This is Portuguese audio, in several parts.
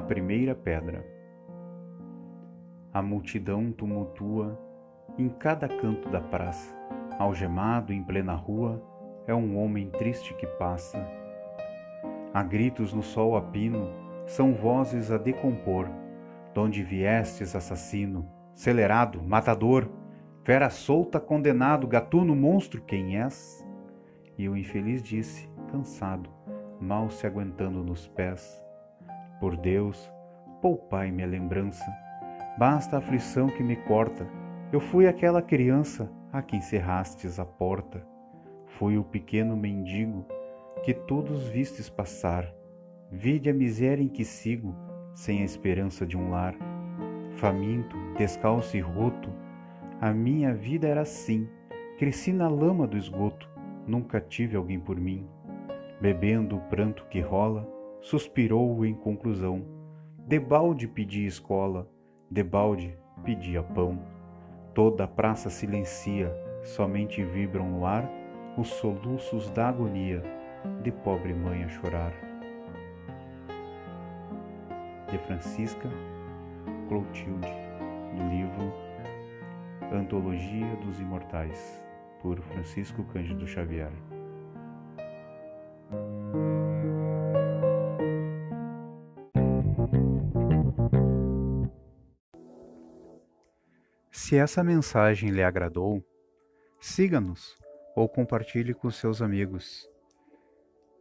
primeira pedra. A multidão tumultua em cada canto da praça, algemado em plena rua, é um homem triste que passa. Há gritos no sol a pino, são vozes a decompor. Donde viestes, assassino, celerado, matador, fera solta, condenado, gatuno, monstro, quem és? E o infeliz disse, cansado, mal se aguentando nos pés: Por Deus, poupai-me a lembrança, basta a aflição que me corta. Eu fui aquela criança a quem cerrastes a porta. Fui o pequeno mendigo que todos vistes passar. Vide a miséria em que sigo, sem a esperança de um lar. Faminto, descalço e roto, a minha vida era assim. Cresci na lama do esgoto, nunca tive alguém por mim. Bebendo o pranto que rola, suspirou em conclusão. Debalde pedi escola, debalde pedia pão. Toda a praça silencia, somente vibram no ar os soluços da agonia de pobre mãe a chorar. De Francisca Clotilde, do livro Antologia dos Imortais, por Francisco Cândido Xavier. Se essa mensagem lhe agradou, siga-nos ou compartilhe com seus amigos.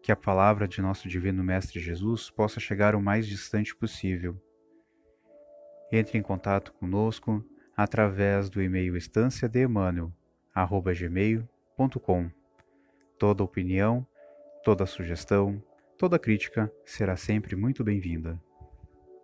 Que a palavra de nosso Divino Mestre Jesus possa chegar o mais distante possível. Entre em contato conosco através do e-mail estanciadeemmanuel.gmail.com Toda opinião, toda sugestão, toda crítica será sempre muito bem-vinda.